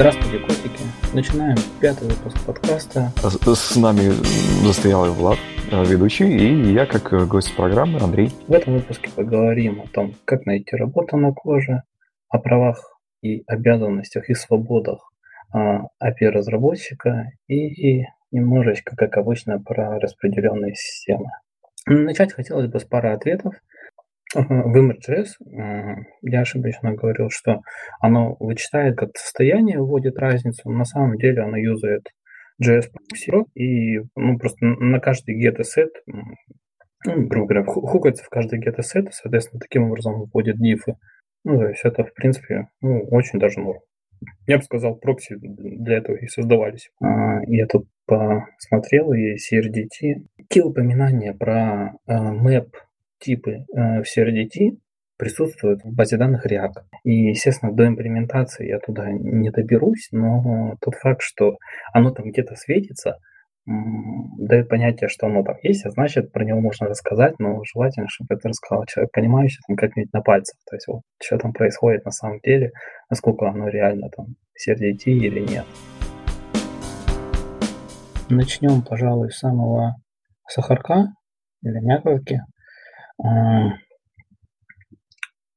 Здравствуйте, котики. Начинаем пятый выпуск подкаста. С, с нами застоялый Влад, ведущий, и я как гость программы Андрей. В этом выпуске поговорим о том, как найти работу на коже, о правах и обязанностях и свободах API-разработчика и немножечко, как обычно, про распределенные системы. Начать хотелось бы с пары ответов – в Image.js я ошибочно говорил, что оно вычитает как состояние, вводит разницу, на самом деле оно юзает JS и ну, просто на каждый get set, ну, грубо говоря, хукается в каждый get set, и, соответственно, таким образом вводит дифы. Ну, то есть это, в принципе, ну, очень даже норм. Я бы сказал, прокси для этого и создавались. А, я тут посмотрел, и CRDT. Какие упоминания про а, map типы э, в CRDT присутствуют в базе данных React. И, естественно, до имплементации я туда не доберусь, но тот факт, что оно там где-то светится, дает понятие, что оно там есть, а значит, про него можно рассказать, но желательно, чтобы это рассказал человек, понимающий там как-нибудь на пальцах. То есть вот что там происходит на самом деле, насколько оно реально там CRDT или нет. Начнем, пожалуй, с самого сахарка или мякотки.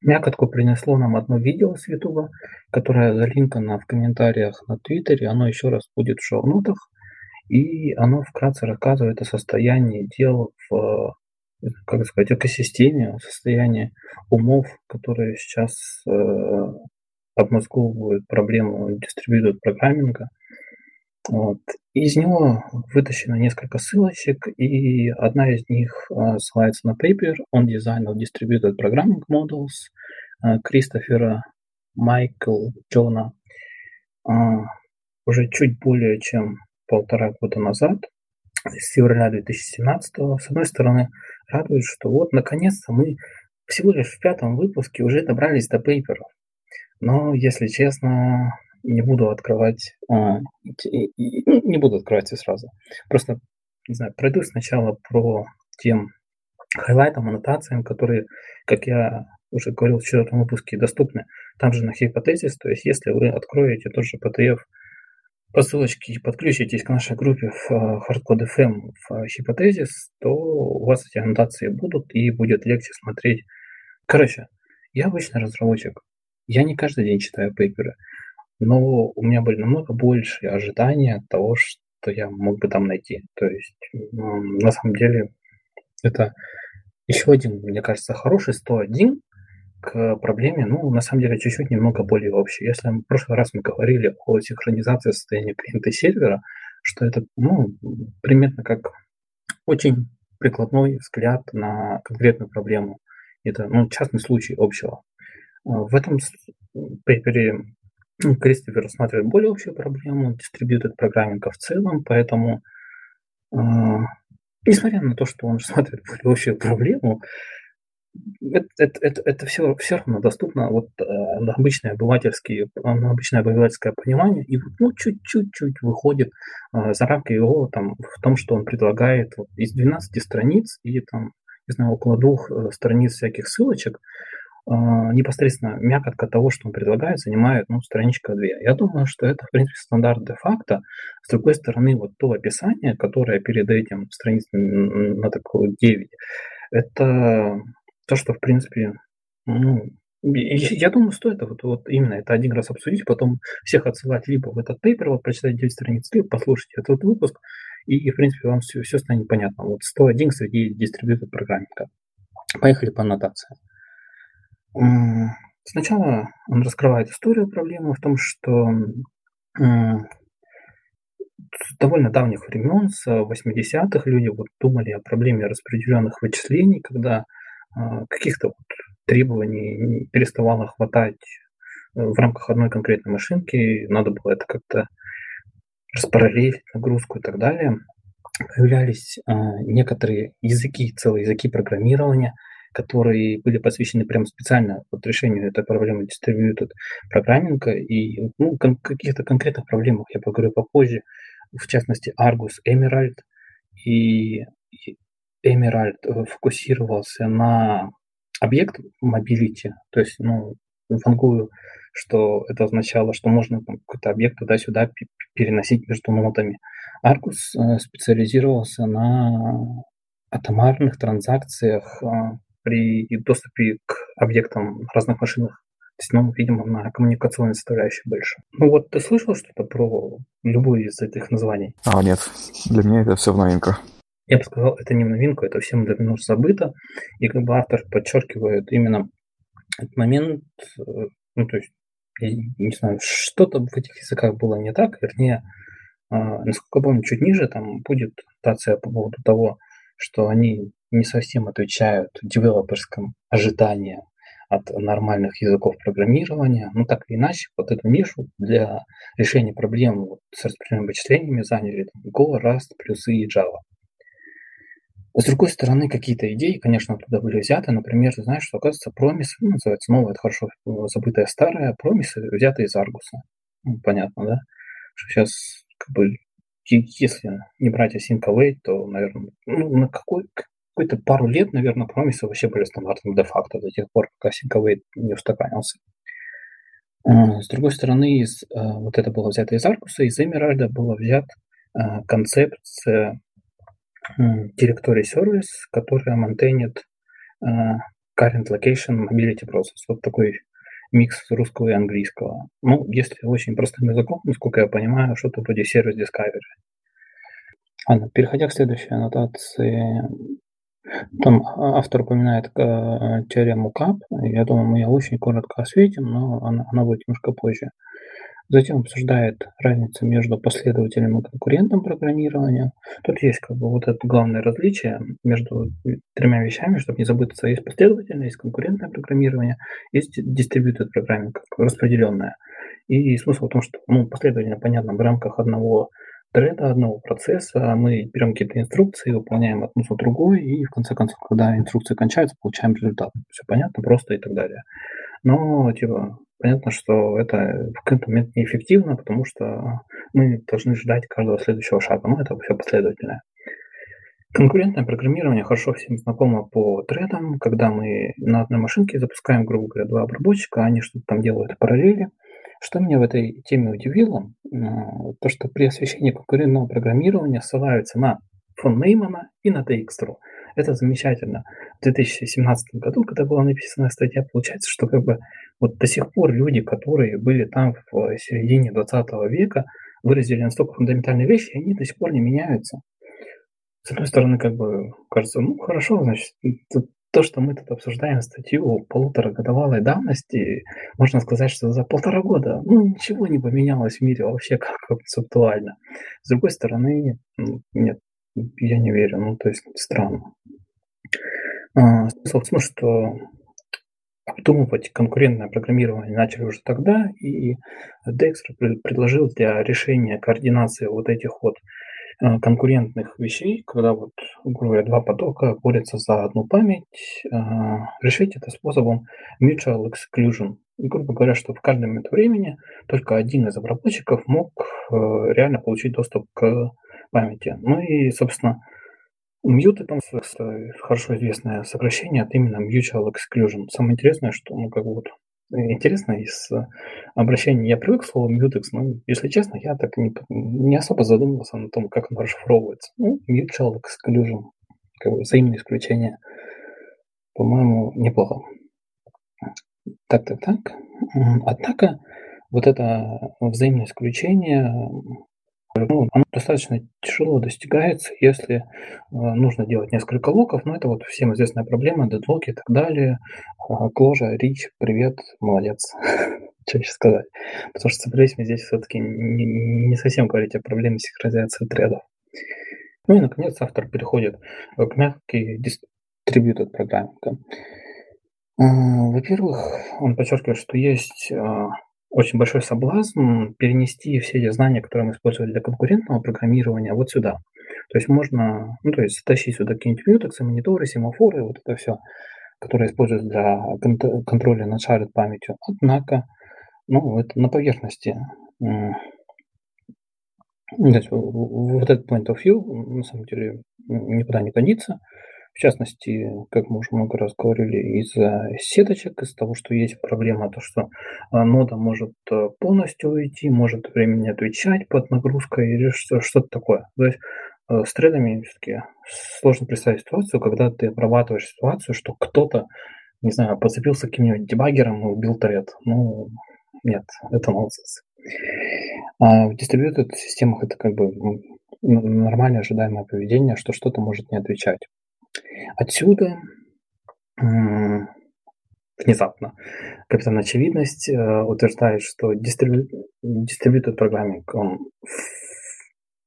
Мякотку принесло нам одно видео с Ютуба, которое залинкано в комментариях на Твиттере. Оно еще раз будет в шоу-нотах. И оно вкратце рассказывает о состоянии дел в как сказать, экосистеме, состоянии умов, которые сейчас э, обмозговывают проблему дистрибьютор программинга – вот. Из него вытащено несколько ссылочек, и одна из них uh, ссылается на paper on design of distributed programming models uh, Кристофера Майкл Джона uh, уже чуть более чем полтора года назад, с февраля 2017 -го. С одной стороны, радует, что вот наконец-то мы всего лишь в пятом выпуске уже добрались до пейперов. Но, если честно, не буду открывать, а, ну, не буду открывать все сразу. Просто, не знаю, пройду сначала про тем хайлайтам, аннотациям, которые, как я уже говорил в четвертом выпуске, доступны там же на Hypothesis. То есть, если вы откроете тот же PDF по ссылочке и подключитесь к нашей группе в Hardcode FM в Hypothesis, то у вас эти аннотации будут и будет легче смотреть. Короче, я обычный разработчик. Я не каждый день читаю пейперы но у меня были намного больше ожидания от того, что я мог бы там найти. То есть, на самом деле, это еще один, мне кажется, хороший 101 к проблеме, ну, на самом деле, чуть-чуть немного более общий. Если в прошлый раз мы говорили о синхронизации состояния клиента и сервера, что это, ну, примерно как очень прикладной взгляд на конкретную проблему. Это, ну, частный случай общего. В этом пейпере ну, Кристофер рассматривает более общую проблему дистрибьютед программинга в целом, поэтому, э, несмотря на то, что он рассматривает более общую проблему, это, это, это, это все, все равно доступно вот, э, на, обычное обывательские, на обычное обывательское понимание, и ну, чуть-чуть выходит э, за рамки его там, в том, что он предлагает вот, из 12 страниц и там, не знаю, около двух э, страниц всяких ссылочек, непосредственно мякотка того, что он предлагает, занимает ну, страничка 2. Я думаю, что это, в принципе, стандарт де-факто. С другой стороны, вот то описание, которое перед этим страниц на такую 9, это то, что, в принципе, ну, я думаю, стоит вот, вот именно это один раз обсудить, потом всех отсылать либо в этот пейпер, вот прочитать 9 страниц, либо послушать этот выпуск, и, и в принципе, вам все, все станет понятно. Вот 101 среди дистрибьютор программника. Поехали по аннотациям. Сначала он раскрывает историю проблемы в том, что с довольно давних времен, с 80-х, люди вот думали о проблеме распределенных вычислений, когда а, каких-то вот требований переставало хватать э, в рамках одной конкретной машинки, надо было это как-то распараллелить нагрузку и так далее. Появлялись а, некоторые языки, целые языки программирования – которые были посвящены прям специально вот решению этой проблемы distributed программинга. И ну, кон- каких-то конкретных проблемах я поговорю попозже, в частности Argus Emerald. И Emerald э, фокусировался на объект mobility, то есть ну, вангую что это означало, что можно какой-то объект туда-сюда переносить между нотами. Argus э, специализировался на атомарных транзакциях э, при доступе к объектам разных машинах. То есть, ну, видимо, на коммуникационной составляющей больше. Ну вот ты слышал что-то про любую из этих названий? А, нет. Для меня это все в новинках. Я бы сказал, это не в новинку, это всем давно забыто. И как бы автор подчеркивает именно этот момент, э, ну, то есть, я не знаю, что-то в этих языках было не так, вернее, а, насколько помню, чуть ниже там будет нотация по поводу того, что они не совсем отвечают девелоперским ожиданиям от нормальных языков программирования. Ну, так или иначе, вот эту нишу для решения проблем вот, с распределенными вычислениями заняли Go, Rust, плюсы и Java. С другой стороны, какие-то идеи, конечно, туда были взяты. Например, ты знаешь, что, оказывается, промисы, ну, называется новое, это хорошо забытое старое, промисы взяты из Аргуса. Ну, понятно, да? Что сейчас как бы, если не брать async await, то, наверное, ну, на какой, какой-то пару лет, наверное, промисы вообще были стандартом де-факто до тех пор, пока await не устаканился. А, с другой стороны, из, а, вот это было взято из Аркуса, из Эмеральда было взят а, концепция Directory Service, которая монтейнит Current Location Mobility Process. Вот такой микс русского и английского. Ну, если очень простым языком, насколько я понимаю, что-то вроде сервис Discovery. Ладно, переходя к следующей аннотации, там автор упоминает э, теорему КАП. Я думаю, мы ее очень коротко осветим, но она, она будет немножко позже. Затем обсуждает разницу между последовательным и конкурентным программированием. Тут есть как бы вот это главное различие между тремя вещами, чтобы не забыться. Есть последовательное, есть конкурентное программирование, есть distributed программинг, распределенное. И смысл в том, что ну, последовательно, понятно, в рамках одного thread одного процесса мы берем какие-то инструкции, выполняем одну за другой, и в конце концов, когда инструкции кончаются, получаем результат. Все понятно, просто и так далее. Но, типа, понятно, что это в какой-то момент неэффективно, потому что мы должны ждать каждого следующего шага. Но это все последовательное. Конкурентное программирование хорошо всем знакомо по тредам, когда мы на одной машинке запускаем, грубо говоря, два обработчика, они что-то там делают в параллели. Что меня в этой теме удивило, то что при освещении конкурентного программирования ссылаются на фон Неймана и на Дейкстру. Это замечательно. В 2017 году, когда была написана статья, получается, что как бы вот до сих пор люди, которые были там в середине 20 века, выразили настолько фундаментальные вещи, и они до сих пор не меняются. С одной стороны, как бы кажется, ну хорошо, значит, тут то, что мы тут обсуждаем статью полуторагодовалой давности, можно сказать, что за полтора года ну, ничего не поменялось в мире вообще как концептуально. С другой стороны, нет, я не верю, ну то есть странно. А, том, что обдумывать конкурентное программирование начали уже тогда, и Dexter предложил для решения координации вот этих вот конкурентных вещей, когда вот, грубо говоря, два потока борются за одну память, э, решить это способом mutual exclusion. Грубо говоря, что в каждый момент времени только один из обработчиков мог э, реально получить доступ к памяти. Ну и, собственно, Mute это хорошо известное сокращение от именно mutual exclusion. Самое интересное, что ну, как бы вот интересно из э, обращения. Я привык к слову mutex, но, если честно, я так не, не особо задумывался на том, как оно расшифровывается. Ну, mutual exclusion, как бы взаимное исключение, по-моему, неплохо. Так, так, так. Однако, вот это взаимное исключение ну, оно достаточно тяжело достигается, если э, нужно делать несколько локов, но это вот всем известная проблема, дедлоки и так далее. Э, Кложа, Рич, привет, молодец. Что еще сказать? Потому что собрались мы здесь все-таки не, не совсем говорить о проблеме синхронизации тредов. Ну и, наконец, автор переходит к мягкой distributed программинга. Во-первых, он подчеркивает, что есть очень большой соблазн перенести все эти знания, которые мы использовали для конкурентного программирования, вот сюда. То есть можно, ну, то есть тащить сюда какие-нибудь мьютексы, мониторы, семафоры, вот это все, которое используется для контроля над shared памятью. Однако, ну, это на поверхности. То есть вот этот point of view на самом деле никуда не годится. В частности, как мы уже много раз говорили, из-за сеточек, из-за того, что есть проблема, то, что нода может полностью уйти, может времени отвечать под нагрузкой или что-то такое. То есть с тредами все-таки сложно представить ситуацию, когда ты обрабатываешь ситуацию, что кто-то, не знаю, подцепился каким-нибудь дебаггером и убил тред. Ну, нет, это нонсенс. А в дистрибьютед системах это как бы нормальное ожидаемое поведение, что что-то может не отвечать. Отсюда внезапно капитан Очевидность э, утверждает, что дистрибьютор программинг, он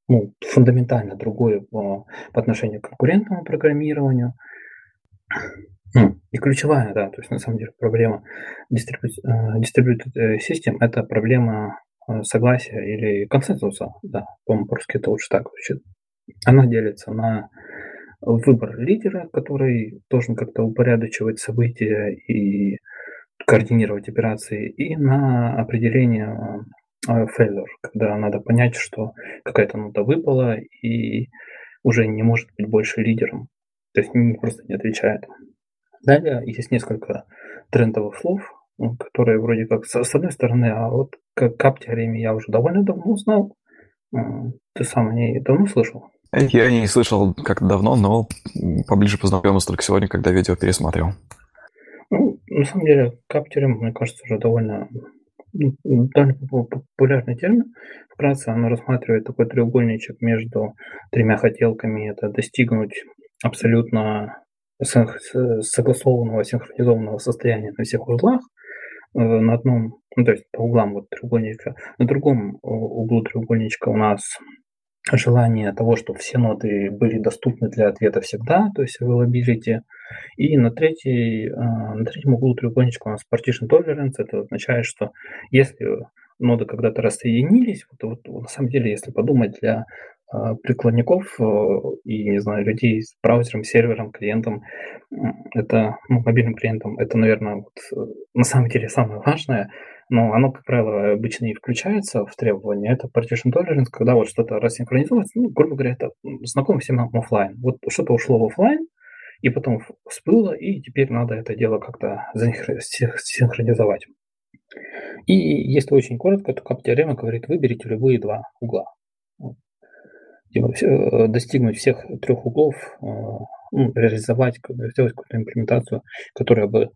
ну, фундаментально другой по, по отношению к конкурентному программированию. И ключевая, да, то есть на самом деле проблема дистрибьютор э, систем – это проблема Э, согласия или консенсуса, да, по-моему, по-русски это лучше так звучит. Она делится на выбор лидера, который должен как-то упорядочивать события и координировать операции, и на определение э, failure, когда надо понять, что какая-то нота выпала и уже не может быть больше лидером, то есть просто не отвечает. Далее есть несколько трендовых слов, которые вроде как с одной стороны, а вот как кап-теореме я уже довольно давно узнал. Ты сам о ней давно слышал? Я не слышал как давно, но поближе познакомился только сегодня, когда видео пересмотрел. Ну, на самом деле, кап-теорема, мне кажется, уже довольно довольно популярный термин. Вкратце она рассматривает такой треугольничек между тремя хотелками. Это достигнуть абсолютно согласованного, синхронизованного состояния на всех узлах, Э, на одном, ну, то есть по углам вот треугольничка, на другом углу треугольничка у нас желание того, чтобы все ноты были доступны для ответа всегда, то есть availability. И на, третий, э, на третьем углу треугольничка у нас partition tolerance. Это означает, что если ноды когда-то рассоединились, вот, вот на самом деле, если подумать, для а, прикладников э, и, не знаю, людей с браузером, сервером, клиентом, это, ну, мобильным клиентом, это, наверное, вот, э, на самом деле самое важное, но оно, как правило, обычно не включается в требования. Это partition tolerance, когда вот что-то рассинхронизуется, ну, грубо говоря, это знакомо всем офлайн. Вот что-то ушло в офлайн, и потом всплыло, и теперь надо это дело как-то синхронизовать. И если очень коротко, то кап-теорема говорит, выберите любые два угла Э, достигнуть всех трех углов, э, ну, реализовать, сделать какую-то имплементацию, которая бы,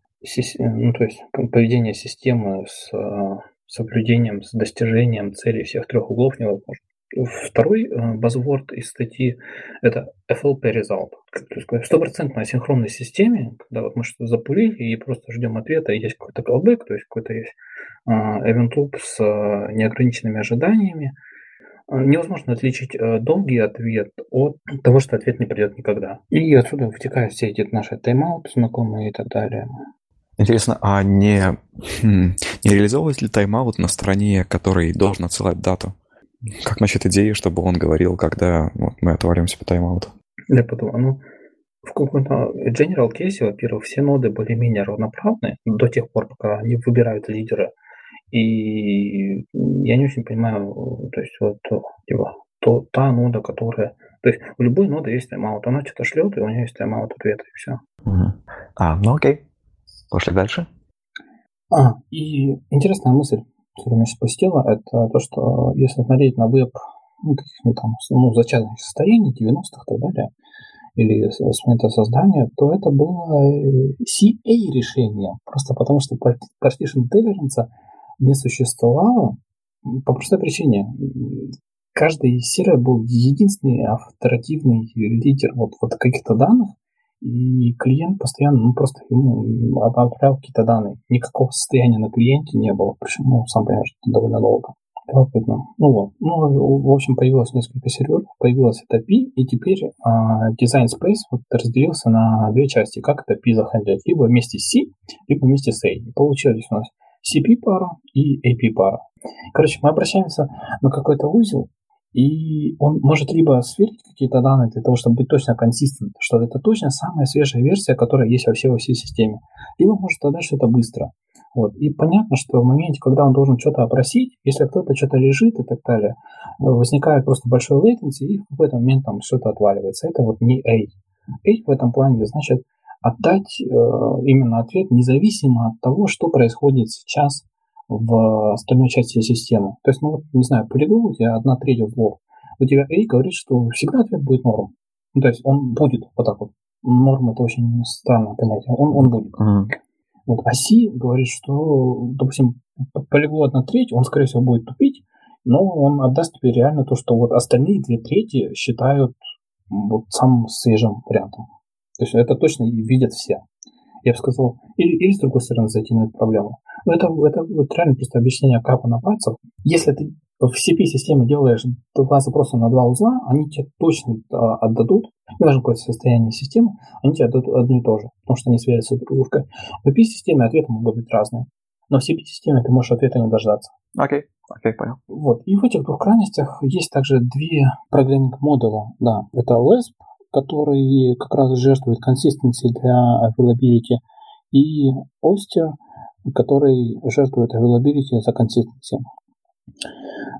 ну, то есть поведение системы с э, соблюдением, с достижением целей всех трех углов невозможно. Второй базворд из статьи – это FLP result. То есть в стопроцентной синхронной системе, когда вот мы что-то запулили и просто ждем ответа, есть какой-то callback, то есть какой-то есть event loop с неограниченными ожиданиями – Э, невозможно отличить э, долгий ответ от того, что ответ не придет никогда. И отсюда вытекают все эти наши тайм-ауты знакомые и так далее. Интересно, а не, хм, не реализовывать ли тайм-аут на стороне, который должен отсылать дату? Как насчет идеи, чтобы он говорил, когда вот, мы отвалимся по тайм-ауту? Я подумал, ну, в каком-то general кейсе, во-первых, все ноды более-менее равноправны до тех пор, пока они выбирают лидера и я не очень понимаю, то есть вот типа, то, та нода, которая... То есть у любой ноды есть тайм-аут. Она что-то шлет, и у нее есть тайм-аут ответа, и все. Угу. А, ну окей. Пошли дальше. А, и интересная мысль, которая меня спустила, это то, что если смотреть на веб ну, каких-нибудь там, ну, зачаточных состояний, 90-х и так далее, или с момента создания, то это было э, CA решение, просто потому что partition tolerance не существовало по простой причине. Каждый сервер был единственный авторативный лидер вот, вот каких-то данных, и клиент постоянно, ну, просто ему отправлял какие-то данные. Никакого состояния на клиенте не было. Причем, ну, сам понимаешь, это довольно долго. Любопытно. Ну вот. Ну, в общем, появилось несколько серверов, появилась эта API, и теперь а, Design Space вот разделился на две части. Как это API захендлить? Либо вместе с C, либо вместе с A. И получились у нас CP-пара и AP-пара. Короче, мы обращаемся на какой-то узел, и он может либо сверить какие-то данные для того, чтобы быть точно консистент, что это точно самая свежая версия, которая есть во всей, во всей системе, либо может отдать что-то быстро. Вот. И понятно, что в моменте, когда он должен что-то опросить, если кто-то что-то лежит и так далее, возникает просто большой latency, и в какой-то момент там что-то отваливается. Это вот не A. A в этом плане значит отдать э, именно ответ независимо от того, что происходит сейчас в остальной части системы. То есть, ну вот, не знаю, полигон у тебя одна треть узлов. У тебя A говорит, что всегда ответ будет норм. Ну, то есть он будет вот так вот. Норм это очень странное понятие. Он, он будет. Uh-huh. Вот, а C говорит, что, допустим, полиглот одна треть, он, скорее всего, будет тупить, но он отдаст тебе реально то, что вот остальные две трети считают вот самым свежим вариантом. То есть это точно видят все. Я бы сказал, или, или с другой стороны зайти на эту проблему. Но это, это вот реально просто объяснение капа на пальцах. Если ты в CP-системе делаешь два запроса на два узла, они тебе точно а, отдадут, не важно какое состояние системы, они тебе отдадут одно и то же, потому что они связаны друг с другом. В AP-системе ответы могут быть разные, но в CP-системе ты можешь ответа не дождаться. Окей, okay. окей, okay, понял. Вот, и в этих двух крайностях есть также две программинг модула, да, это LESP, который как раз жертвует консистенции для availability, и Oster, который жертвует availability за консистенции.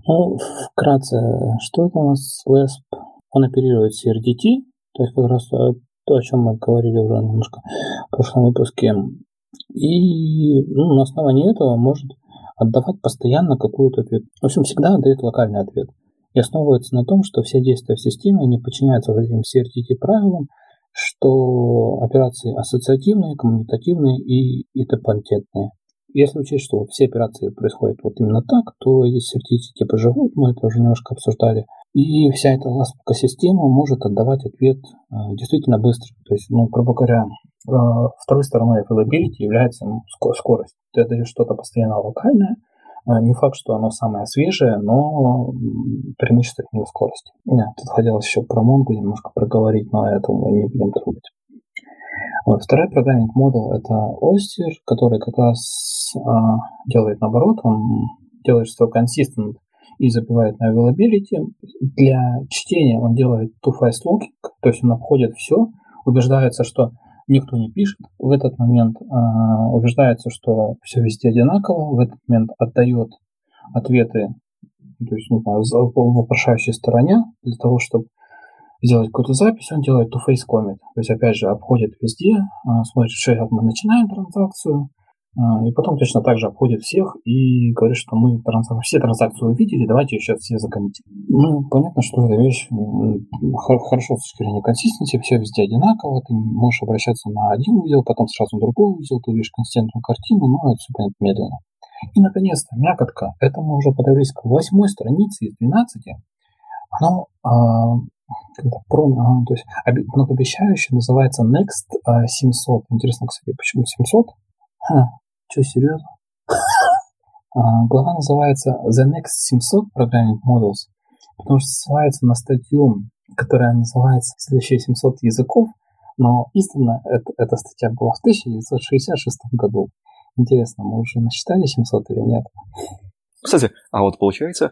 Ну, вкратце, что это у нас LESP? Он оперирует CRDT, то есть как раз то, о чем мы говорили уже немножко в прошлом выпуске. И ну, на основании этого может отдавать постоянно какой-то ответ. В общем, всегда отдает локальный ответ. И основывается на том, что все действия в системе не подчиняются вот этим CRDT правилам, что операции ассоциативные, коммуникативные и идепотентные. Если учесть, что все операции происходят вот именно так, то эти сертифики типа живут, мы это уже немножко обсуждали. И вся эта ластовка система может отдавать ответ э, действительно быстро. То есть, ну, грубо говоря, э, второй стороной availability является ну, скорость. Ты отдаешь что-то постоянно локальное, не факт, что оно самое свежее, но преимущество в скорости. Нет, тут хотелось еще про Монгу немножко проговорить, но это мы не будем трогать. Вот. Второй программинг модуль это Oyster, который как раз а, делает наоборот, он делает что consistent и забивает на availability. Для чтения он делает two-phase locking, то есть он обходит все, убеждается, что никто не пишет. В этот момент э, убеждается, что все везде одинаково. В этот момент отдает ответы то есть, не знаю, вопрошающей стороне для того, чтобы сделать какую-то запись, он делает two-face commit. То есть, опять же, обходит везде, а, смотрит, что мы начинаем транзакцию, и потом точно так же обходит всех и говорит, что мы транзак... все транзакции увидели, давайте сейчас все закоммитим. Ну, понятно, что эта вещь хорошо с точки зрения консистенции, все везде одинаково, ты можешь обращаться на один узел, потом сразу на другой узел, ты увидишь консистентную картину, но это все понятно медленно. И, наконец-то, мякотка. Это мы уже подобрались к восьмой странице из 12. Оно а, пром, ага, то есть многообещающий называется Next 700. А, Интересно, кстати, почему 700? Ха, что, серьезно? А, глава называется The Next 700 Programming Models, потому что ссылается на статью, которая называется «Следующие 700 языков», но истинно это, эта статья была в 1966 году. Интересно, мы уже насчитали 700 или нет? Кстати, а вот получается,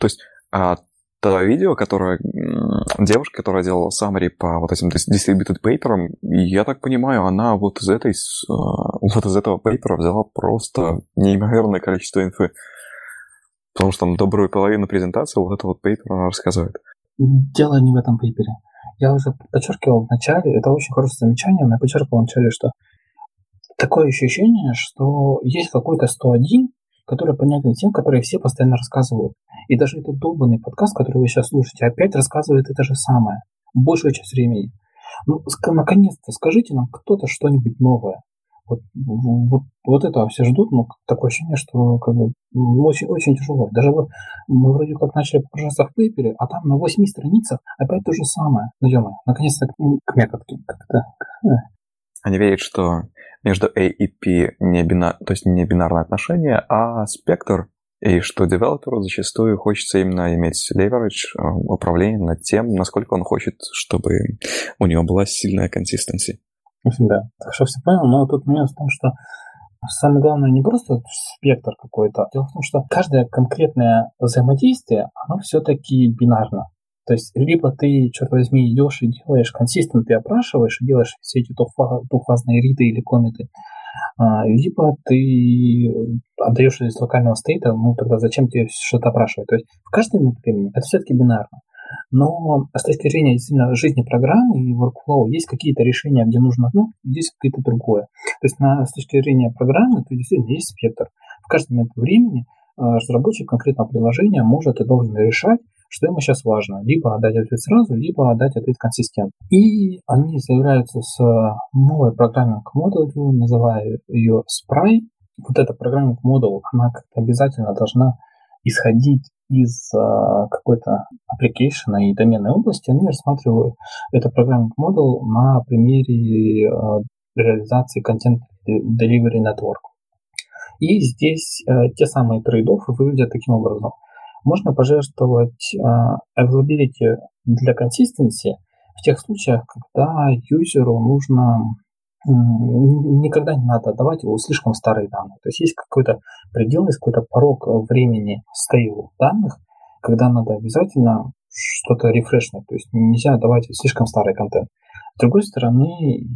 то есть а, то видео, которое девушка, которая делала summary по вот этим distributed paper, я так понимаю, она вот из этой, а, вот из этого пейпера взяла просто неимоверное количество инфы. Потому что там добрую половину презентации вот это вот пейпер она рассказывает. Дело не в этом пейпере. Я уже подчеркивал в начале, это очень хорошее замечание, но я подчеркивал в начале, что такое ощущение, что есть какой-то 101, который понятен тем, которые все постоянно рассказывают. И даже этот долбанный подкаст, который вы сейчас слушаете, опять рассказывает это же самое. Большую часть времени. Ну, наконец-то скажите нам кто-то что-нибудь новое. Вот, вот, вот этого все ждут, но такое ощущение, что как бы, ну, очень, очень тяжело. Даже вот мы вроде как начали погружаться в пейпере, а там на 8 страницах опять то же самое. Ну, ё наконец-то к мякотке. Как-то. Э. Они верят, что между A и P не бинар, то есть не бинарное отношение, а спектр, и что девелоперу зачастую хочется именно иметь leverage, э, управление над тем, насколько он хочет, чтобы у него была сильная консистенция. Да, что все понял, но тут момент в том, что самое главное не просто спектр какой-то, дело в том, что каждое конкретное взаимодействие, оно все-таки бинарно. То есть, либо ты, черт возьми, идешь и делаешь консистент, ты опрашиваешь и делаешь все эти двухфазные риды или комиты, а, либо ты отдаешь из локального стейта, ну тогда зачем тебе что-то опрашивать? То есть в каждом времени это все-таки бинарно. Но с точки зрения действительно жизни программы и workflow есть какие-то решения, где нужно одно, здесь какое-то другое. То есть на, с точки зрения программы, то действительно есть спектр. В каждый момент времени а, разработчик конкретного приложения может и должен решать, что ему сейчас важно. Либо отдать ответ сразу, либо отдать ответ консистентно. И они заявляются с новой программой модулью, называя ее Spry. Вот эта программинг модуль, она как-то обязательно должна исходить из uh, какой-то application и доменной области, они рассматривают это программинг модуль на примере uh, реализации контент delivery network. И здесь uh, те самые трейдофы выглядят таким образом. Можно пожертвовать availability для consistency в тех случаях, когда юзеру нужно никогда не надо отдавать его слишком старые данные. То есть есть какой-то предел, есть какой-то порог времени стейл данных, когда надо обязательно что-то рефрешнуть. То есть нельзя давать слишком старый контент. С другой стороны,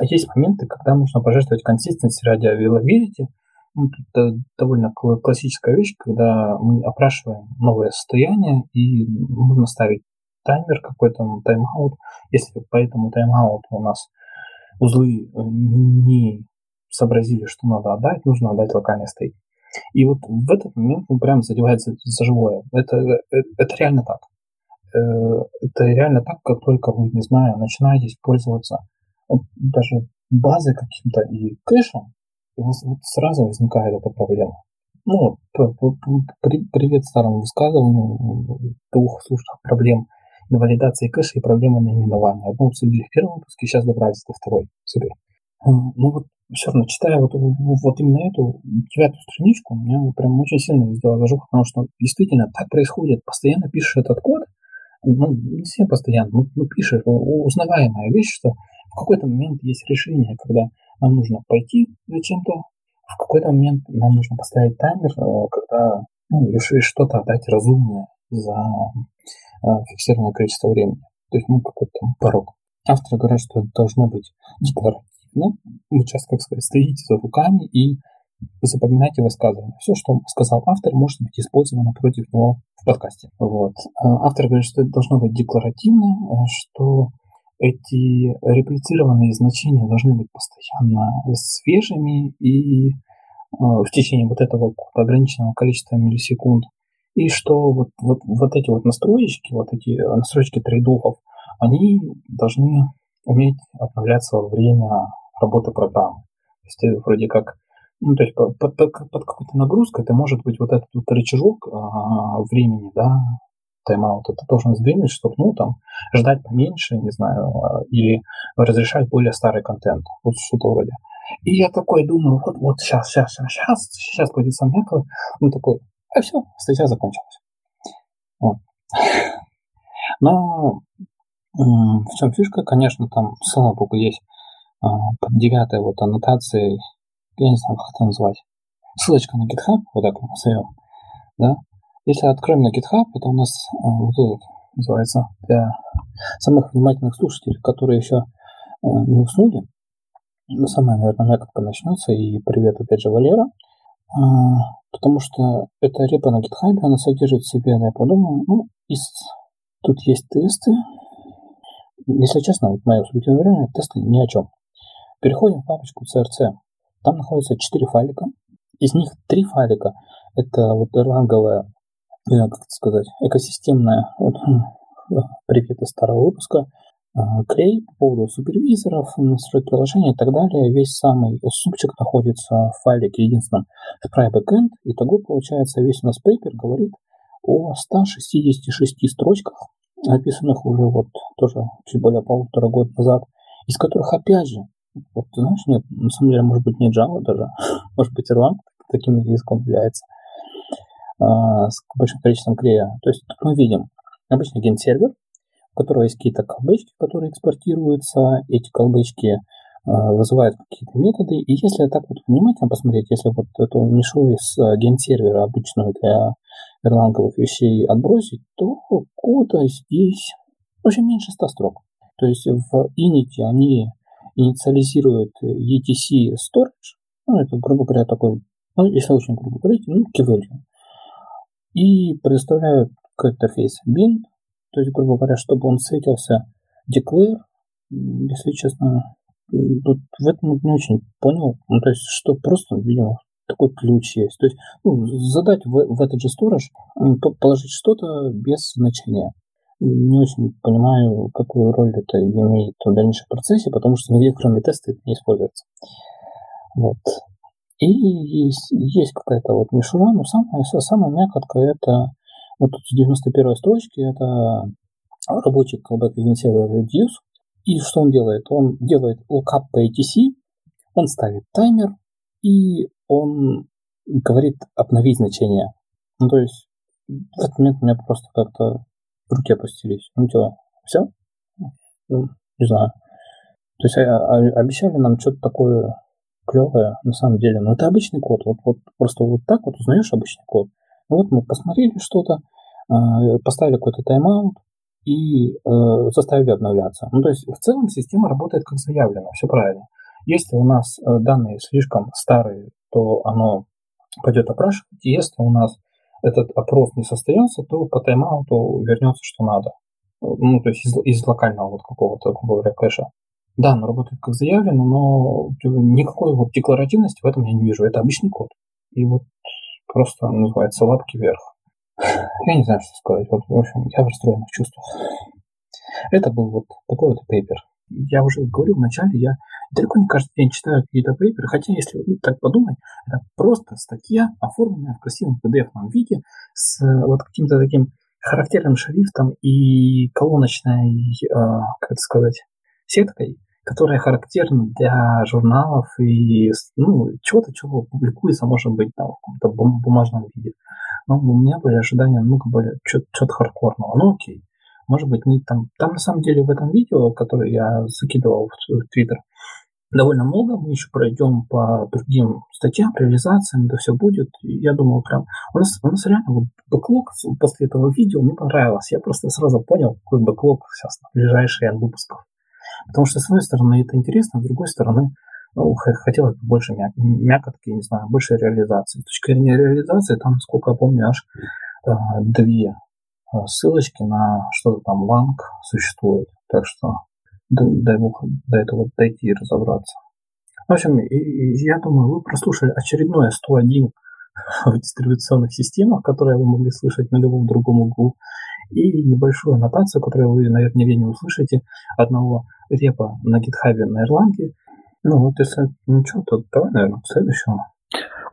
есть моменты, когда нужно пожертвовать консистенции ради availability. Ну, это довольно классическая вещь, когда мы опрашиваем новое состояние и нужно ставить таймер какой-то, тайм-аут. Если по этому тайм-ауту у нас узлы э, не сообразили, что надо отдать, нужно отдать локальный стейк. И вот в этот момент он прям задевается за живое. Это, это, это реально так. Э, это реально так, как только вы, не знаю, начинаете пользоваться вот даже базой каким-то и кэшем, вот сразу возникает эта проблема. Ну, привет старому высказыванию двух слушных проблем – инвалидации кэша и проблемы наименования. Одну обсудили в первом выпуске, сейчас добрались до второй. Супер. Ну вот все равно, читая вот, вот именно эту девятую страничку, меня прям очень сильно сделала зажуха, потому что действительно так происходит. Постоянно пишешь этот код, ну, не всем постоянно, ну, ну пишешь, узнаваемая вещь, что в какой-то момент есть решение, когда нам нужно пойти зачем-то, в какой-то момент нам нужно поставить таймер, э, когда ну, решишь что-то отдать разумное за а, фиксированное количество времени. То есть, ну, какой-то порог. Авторы говорят, что это должно быть декларативно. Вы часто, как сказать, стоите за руками и запоминайте высказывания. Все, что сказал автор, может быть использовано против него в подкасте. Вот. А, автор говорит, что это должно быть декларативно, э, что эти реплицированные значения должны быть постоянно свежими и э, в течение вот этого ограниченного количества миллисекунд и что вот, вот, вот эти вот настроечки, вот эти настройки трейдофов, они должны уметь обновляться во время работы программы. То есть вроде как, ну, то есть под, под, под какой-то нагрузкой это может быть вот этот вот рычажок а, времени, да, тайм-аут, это должен сдвинуть, чтобы, ну, там, ждать поменьше, не знаю, а, или разрешать более старый контент, вот что-то вроде. И я такой думаю, вот, вот сейчас, сейчас, сейчас, сейчас будет сам ну, такой, а все, статья закончилась. Вот. Но в чем фишка, конечно, там, слава богу, есть а, под девятой вот аннотацией, я не знаю, как это назвать, ссылочка на GitHub, вот так назовем, да. Если откроем на GitHub, это у нас а, вот называется для самых внимательных слушателей, которые еще а, не уснули. Ну, самая, наверное, мякотка начнется. И привет, опять же, Валера. Потому что эта репа на GitHub, она содержит в себе, я подумал, ну, из... тут есть тесты. Если честно, вот мое субъективное время, тесты ни о чем. Переходим в папочку CRC. Там находится 4 файлика. Из них 3 файлика – это вот эрланговая, как это сказать, экосистемная, вот, привет из старого выпуска – Клей по поводу супервизоров, настройки приложения и так далее. Весь самый супчик находится в файлике единственном Spry Backend. Итого, получается, весь у нас пейпер говорит о 166 строчках, описанных уже вот тоже чуть более полутора года назад, из которых, опять же, вот, знаешь, нет, на самом деле, может быть, не Java даже, может быть, Erlang таким языком является, а, с большим количеством клея. То есть тут мы видим обычный ген-сервер, которого есть какие-то колбочки, которые экспортируются. Эти колбочки э, вызывают какие-то методы. И если так вот внимательно посмотреть, если вот эту мишу из э, генсервера обычную для эрланговых вещей отбросить, то кода здесь очень меньше 100 строк. То есть в init они инициализируют ETC storage, ну, это, грубо говоря, такой, ну, если очень грубо говорить, ну, key value, и предоставляют какой-то интерфейс bin, То есть, грубо говоря, чтобы он сетился declare, если честно, тут в этом не очень понял. Ну, то есть, что просто, видимо, такой ключ есть. То есть, ну, задать в, в этот же storage, положить что-то без значения. Не очень понимаю, какую роль это имеет в дальнейшем процессе, потому что нигде, кроме теста, это не используется. Вот. И есть, есть какая-то вот мишура, но самая, самая мякотка это вот тут с 91 строчки это рабочий callback event server reduce. И что он делает? Он делает lookup по ATC, он ставит таймер, и он говорит обновить значение. Ну, то есть в этот момент у меня просто как-то руки опустились. Ну, что, все? Ну, не знаю. То есть а, а, обещали нам что-то такое клевое на самом деле. Но это обычный код. Вот, вот просто вот так вот узнаешь обычный код. Ну вот мы посмотрели что-то, э, поставили какой-то тайм-аут и э, заставили обновляться. Ну то есть в целом система работает как заявлено, все правильно. Если у нас э, данные слишком старые, то оно пойдет опрашивать. Если у нас этот опрос не состоялся, то по тайм-ауту вернется, что надо. Ну, то есть из, из локального вот какого-то, грубо говоря, кэша. Да, оно работает как заявлено, но никакой вот декларативности в этом я не вижу. Это обычный код. И вот просто называется лапки вверх. Я не знаю, что сказать. Вот, в общем, я в расстроенных чувствах. Это был вот такой вот пейпер. Я уже говорил вначале, я далеко не каждый день читаю какие-то пейперы, хотя, если ну, так подумать, это просто статья, оформленная в красивом pdf виде с вот каким-то таким характерным шрифтом и колоночной, э, как это сказать, сеткой, которая характерна для журналов и ну, чего-то, чего публикуется, может быть, там, в каком-то бумажном виде. Но у меня были ожидания ну-ка более что-то хардкорного. Ну окей. Может быть, мы там, там на самом деле в этом видео, которое я закидывал в, Твиттер, довольно много. Мы еще пройдем по другим статьям, реализациям, это все будет. Я думаю, прям у нас, у нас реально вот бэклог после этого видео мне понравилось. Я просто сразу понял, какой бэклог сейчас на ближайшие выпусков. Потому что, с одной стороны, это интересно, с другой стороны, ну, хотелось бы больше мяк мякотки, не знаю, больше реализации. С точки зрения реализации, там, сколько я помню, аж э, две э, ссылочки на что-то там ланг существует. Так что дай бог до этого дойти и разобраться. В общем, я думаю, вы прослушали очередное 101 в дистрибуционных системах, которые вы могли слышать на любом другом углу, и небольшую аннотацию, которую вы, наверное, не услышите, одного репа на гитхабе на Ирландии. Ну, вот если ничего, то давай, наверное, к следующему.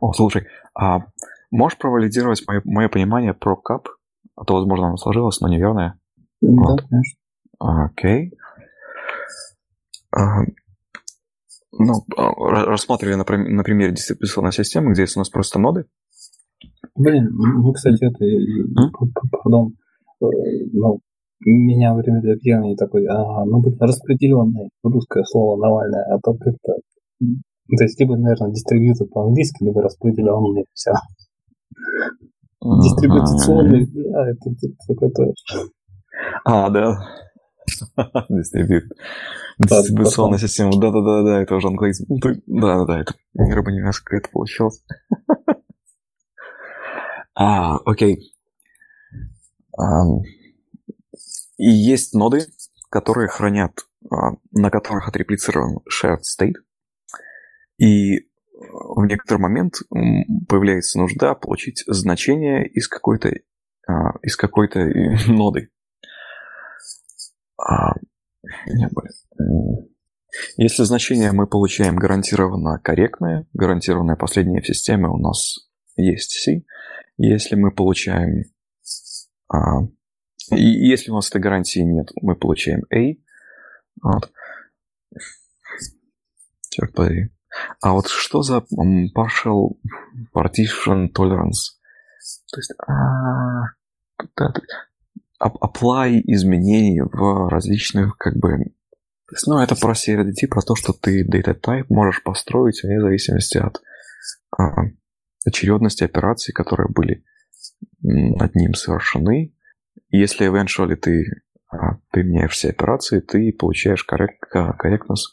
О, слушай, а можешь провалидировать мое, мое понимание про кап? А то, возможно, оно сложилось, но неверное. Да, вот. конечно. Окей. А, ну, а, рассматривали на, на примере дистрибуционной системы, где есть у нас просто ноды. Блин, мы, кстати, это, mm? потом, ну, меня время для пьяный такой, а, ну, блин, распределенное русское слово Навальное, а то как-то, то есть, либо, наверное, дистрибьютор по-английски, либо распределенный, все. Дистрибутационный, а, это, это, это, А, да. Дистрибьют. Дистрибуционная система. Да-да-да, это уже английский. Да-да-да, это грубо немножко это получилось. А, окей. И есть ноды, которые хранят, а, на которых отреплицирован shared state. И в некоторый момент появляется нужда получить значение из какой-то а, из какой-то ноды. А, если значение мы получаем гарантированно корректное, гарантированное последнее в системе у нас есть C. Если мы получаем и если у нас этой гарантии нет, мы получаем A. Вот. Черт подери. А вот что за partial partition tolerance? То есть а, apply изменений в различных как бы то есть, ну, это про CRDT, про то, что ты data type можешь построить вне зависимости от а, очередности операций, которые были над ним совершены, если eventually ты а, применяешь все операции, ты получаешь коррект, корректность.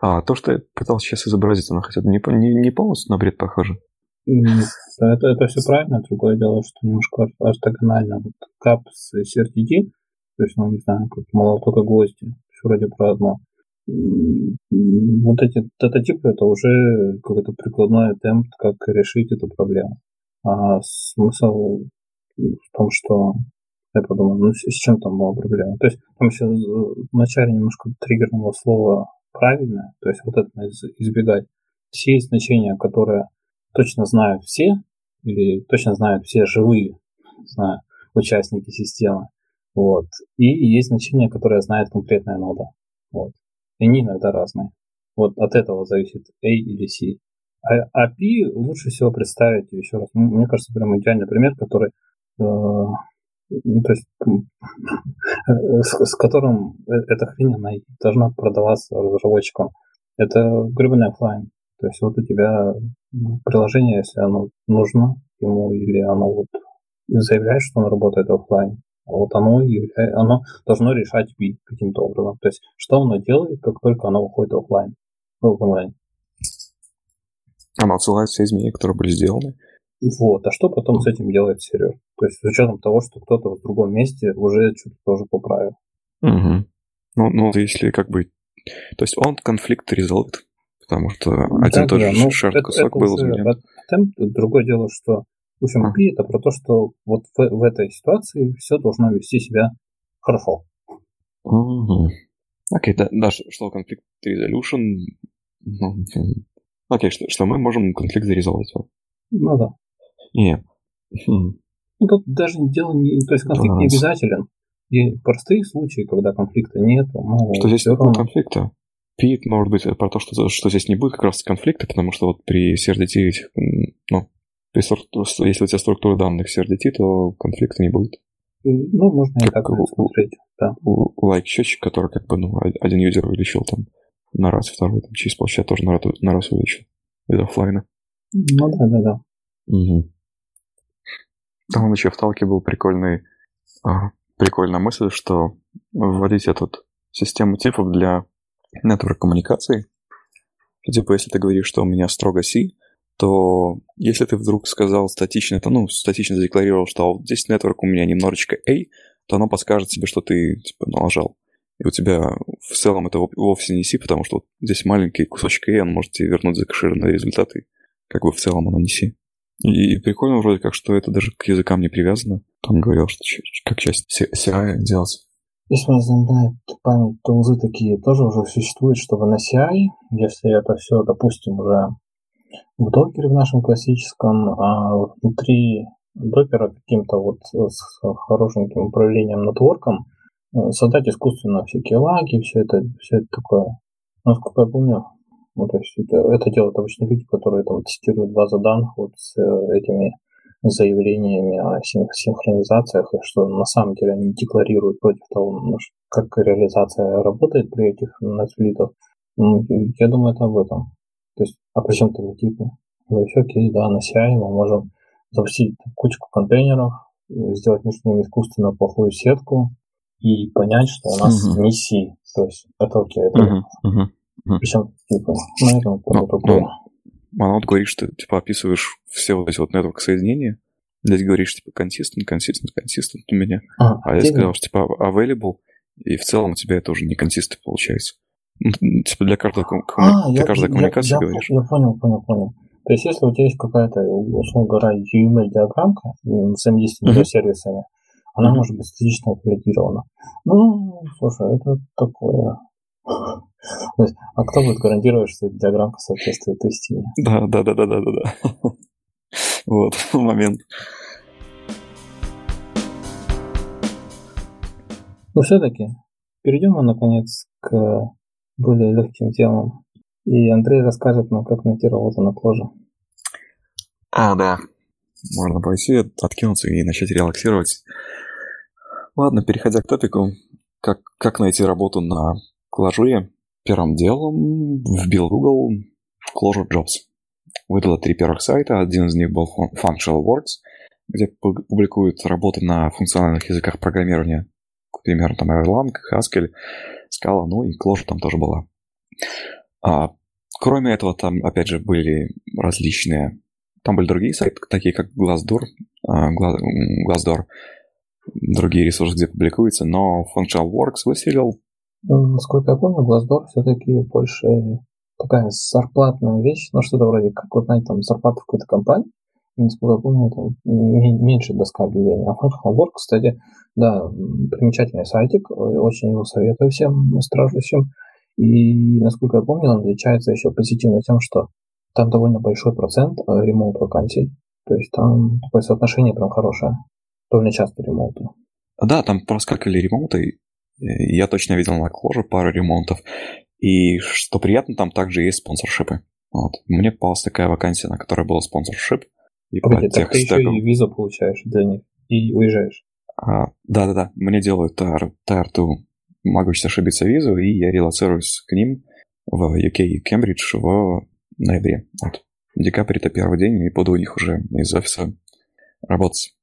А то, что я пытался сейчас изобразить, оно хотя бы не, не, не полностью на бред похоже. Это, это все правильно, другое дело, что немножко ортогонально. Вот кап с CRTD, то есть, ну, не знаю, как молоток и гвозди, вроде про одно. Вот эти дататипы это уже какой-то прикладной атемпт, как решить эту проблему. А смысл в том, что я подумал, ну с чем там была проблема? То есть там еще вначале немножко триггерного слова правильное, то есть вот это избегать. Все есть значения, которые точно знают все, или точно знают все живые знаю, участники системы. Вот. И есть значения, которые знает конкретная нода. Вот. И они иногда разные. Вот от этого зависит A или C. А API лучше всего представить еще раз. Мне кажется, прям идеальный пример, который э, ну, то есть, с, с которым э, эта хрень она должна продаваться разработчикам. Это гребаный офлайн. То есть вот у тебя ну, приложение, если оно нужно ему или оно вот заявляет, что оно работает офлайн, а вот оно, является, оно должно решать каким-то образом. То есть что оно делает, как только оно выходит офлайн, в онлайн. Оно отсылает все изменения, которые были сделаны. Вот. А что потом с этим делает сервер? То есть с учетом того, что кто-то в другом месте уже что-то тоже поправил. Угу. Ну, ну, если как бы... То есть он конфликт резолвит, потому что один да, тот же ну, shared кусок был изменен. Другое дело, что в общем, P это про то, что вот в, в этой ситуации все должно вести себя хорошо. Угу. Окей, да, да, что конфликт resolution... Ну, окей, что, что мы можем конфликт зарезолвить. Ну да. Не. Хм. Ну, тут даже дело не... То есть конфликт не обязателен. И простые случаи, когда конфликта нет, ну, Что здесь нет конфликта? P может быть про то, что, что здесь не будет как раз конфликта, потому что вот при CRDT этих, ну, если у тебя структура данных CRDT, то конфликта не будет. Ну, можно как и так у, смотреть, да. Лайк счетчик, который как бы, ну, один юзер увеличил там на раз, второй там через полчаса тоже на раз, на раз увеличил из офлайна. Ну да, да, да. Угу. Там еще в талке был прикольный, а, прикольная мысль, что вводить эту систему типов для network коммуникаций. Типа, если ты говоришь, что у меня строго C, то если ты вдруг сказал статично, то, ну, статично задекларировал, что вот здесь network у меня немножечко A, то оно подскажет тебе, что ты, типа, налажал. И у тебя в целом это вовсе не C, потому что вот здесь маленький кусочек A, он может тебе вернуть закэшированные результаты. Как бы в целом оно не C. И, и прикольно вроде как, что это даже к языкам не привязано. Там говорил, что как часть CI делать. Если мне занимает память, то узы такие тоже уже существуют, чтобы на CI, если это все, допустим, уже в докере в нашем классическом, а внутри докера каким-то вот с хорошеньким управлением нетворком создать искусственно всякие лаги, все это, все это такое. Насколько я помню, ну, то есть это, это делают обычно люди, которые там тестируют базы данных вот с э, этими заявлениями о синхронизациях, и что на самом деле они декларируют против того, ну, как реализация работает при этих нетсплитах. Ну, я думаю, это об этом. То есть, а при чем тогда типы? То есть, окей, да, на CI мы можем запустить кучку контейнеров, сделать между ними искусственно плохую сетку и понять, что у нас не C. То есть, это окей. Это... Uh-huh. Причем, типа, ну, это ну. Ну, она вот говорит, что типа описываешь все вот эти вот network соединения. Здесь говоришь, типа, consistent, consistent, consistent у меня. А, а я сказал, что типа available, и в целом у тебя это уже не consistent получается. Типа для каждой, а, для я, каждой коммуникации я, говоришь. Я понял, понял, понял. То есть, если у тебя есть какая-то, условно говоря, UML-диаграммка взаимодействия между mm-hmm. сервисами, она может быть статично апеллятирована. Ну, слушай, это такое есть, а кто будет гарантировать, что эта диаграммка соответствует истине? Да, да, да, да, да, да, да. Вот, момент. Ну, все-таки, перейдем мы, наконец, к более легким темам. И Андрей расскажет нам, как найти работу на пложе. А, да. Можно пойти, откинуться и начать релаксировать. Ладно, переходя к топику, как, как найти работу на Клажуре первым делом вбил Google Clojure Jobs. Выдало три первых сайта. Один из них был Functional Words, где публикуют работы на функциональных языках программирования. К примеру, там Erlang, Haskell, Scala, ну и Clojure там тоже была. А, кроме этого, там, опять же, были различные там были другие сайты, такие как Glassdoor, а, Glassdoor, другие ресурсы, где публикуется, но Functional Works выстрелил. Насколько я помню, Glassdoor все-таки больше такая зарплатная вещь, ну что-то вроде, как вот, знаете, там зарплата в какой-то компании, насколько я помню, это меньше доска объявлений. А Functional Work, кстати, да, примечательный сайтик, очень его советую всем страждущим. И, насколько я помню, он отличается еще позитивно тем, что там довольно большой процент э, ремонт вакансий. То есть там такое соотношение прям хорошее. Довольно часто ремонты. Да, там проскакивали ремонты. Я точно видел на Кложе пару ремонтов. И что приятно, там также есть спонсоршипы. Вот. Мне попалась такая вакансия, на которой был спонсоршип. И Погоди, так ты еще и визу получаешь для них и уезжаешь. А, да-да-да, мне делают TR, TR2, могу сейчас ошибиться визу, и я релацируюсь к ним в UK и Кембридж в ноябре. Вот. Декабрь это первый день, и буду у них уже из офиса работать.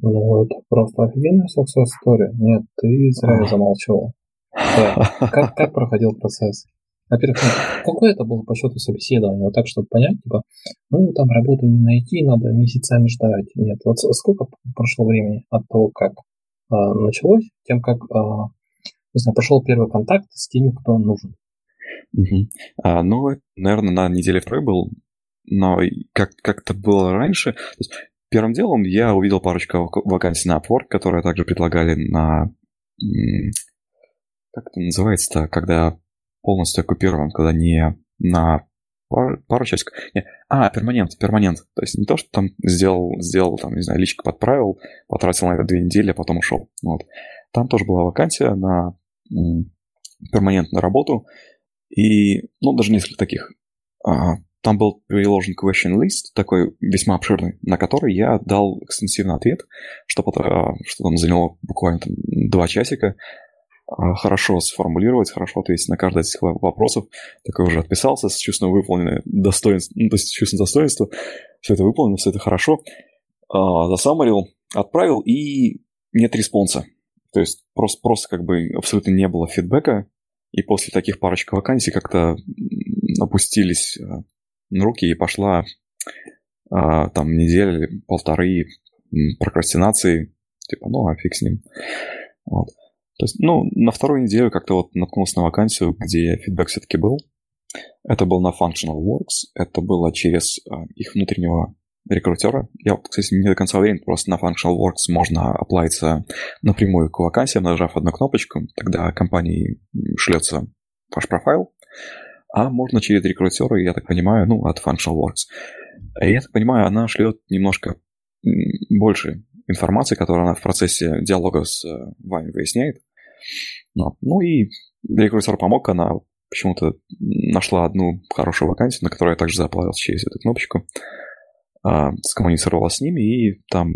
Ну, это просто офигенная success story. Нет, ты зря замолчал. Да. Как, как проходил процесс? Во-первых, ну, какое это было по счету собеседование? Вот так, чтобы понять, типа, ну, там работу не найти, надо месяцами ждать. Нет, вот сколько прошло времени от того, как а, началось, тем, как, а, не знаю, прошел первый контакт с теми, кто нужен? Угу. А, ну, наверное, на неделе второй был, но как, как это было раньше, то есть первым делом я увидел парочку вакансий на Upwork, которые также предлагали на... Как это называется-то, когда полностью оккупирован, когда не на пару, пару часиков. Не, а, перманент, перманент. То есть не то, что там сделал, сделал там, не знаю, личка подправил, потратил на это две недели, а потом ушел. Вот. Там тоже была вакансия на перманентную работу, и, ну, даже несколько таких. А, там был приложен question list, такой весьма обширный, на который я дал экстенсивный ответ, что, а, что там заняло буквально там, два часика. А, хорошо сформулировать, хорошо ответить на каждый из этих вопросов. Такой уже отписался с чувством выполненное достоинство, ну, то есть чувством достоинства. Все это выполнено, все это хорошо. Засаммарил, отправил, и нет response а. То есть просто, просто как бы абсолютно не было фидбэка, и после таких парочек вакансий как-то опустились э, руки и пошла а, там неделя, полторы прокрастинации. Типа, ну, а фиг с ним. Вот. То есть, ну, на вторую неделю как-то вот наткнулся на вакансию, где фидбэк все-таки был. Это был на Functional Works, это было через а, их внутреннего рекрутера. Я, кстати, не до конца уверен, просто на Functional Works можно оплавиться напрямую к вакансиям, нажав одну кнопочку, тогда компании шлется ваш профайл, а можно через рекрутера, я так понимаю, ну, от Functional Works. Я так понимаю, она шлет немножко больше информации, которую она в процессе диалога с э, вами выясняет. Ну, ну и рекрутер помог, она почему-то нашла одну хорошую вакансию, на которую я также заплавился через эту кнопочку а, скоммуницировала с ними, и там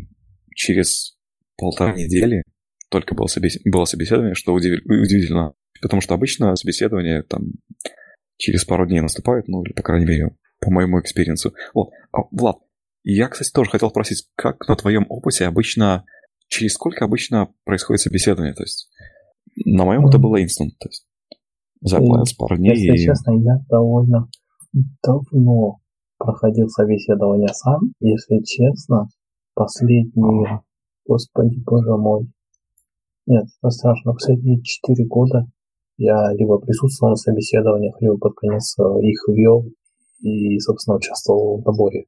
через полторы недели только было, собес... было собеседование, что удив... удивительно, потому что обычно собеседование там через пару дней наступает, ну, или, по крайней мере, по моему experience у. Вот, а, Влад, я, кстати, тоже хотел спросить, как на твоем опыте обычно, через сколько обычно происходит собеседование? То есть, на моем это было instant, то есть, заплатил пару дней. Если и... честно, я довольно давно проходил собеседование сам, если честно, последние, господи, боже мой, нет, это страшно, последние четыре года я либо присутствовал на собеседованиях, либо под конец э, их вел и, собственно, участвовал в наборе.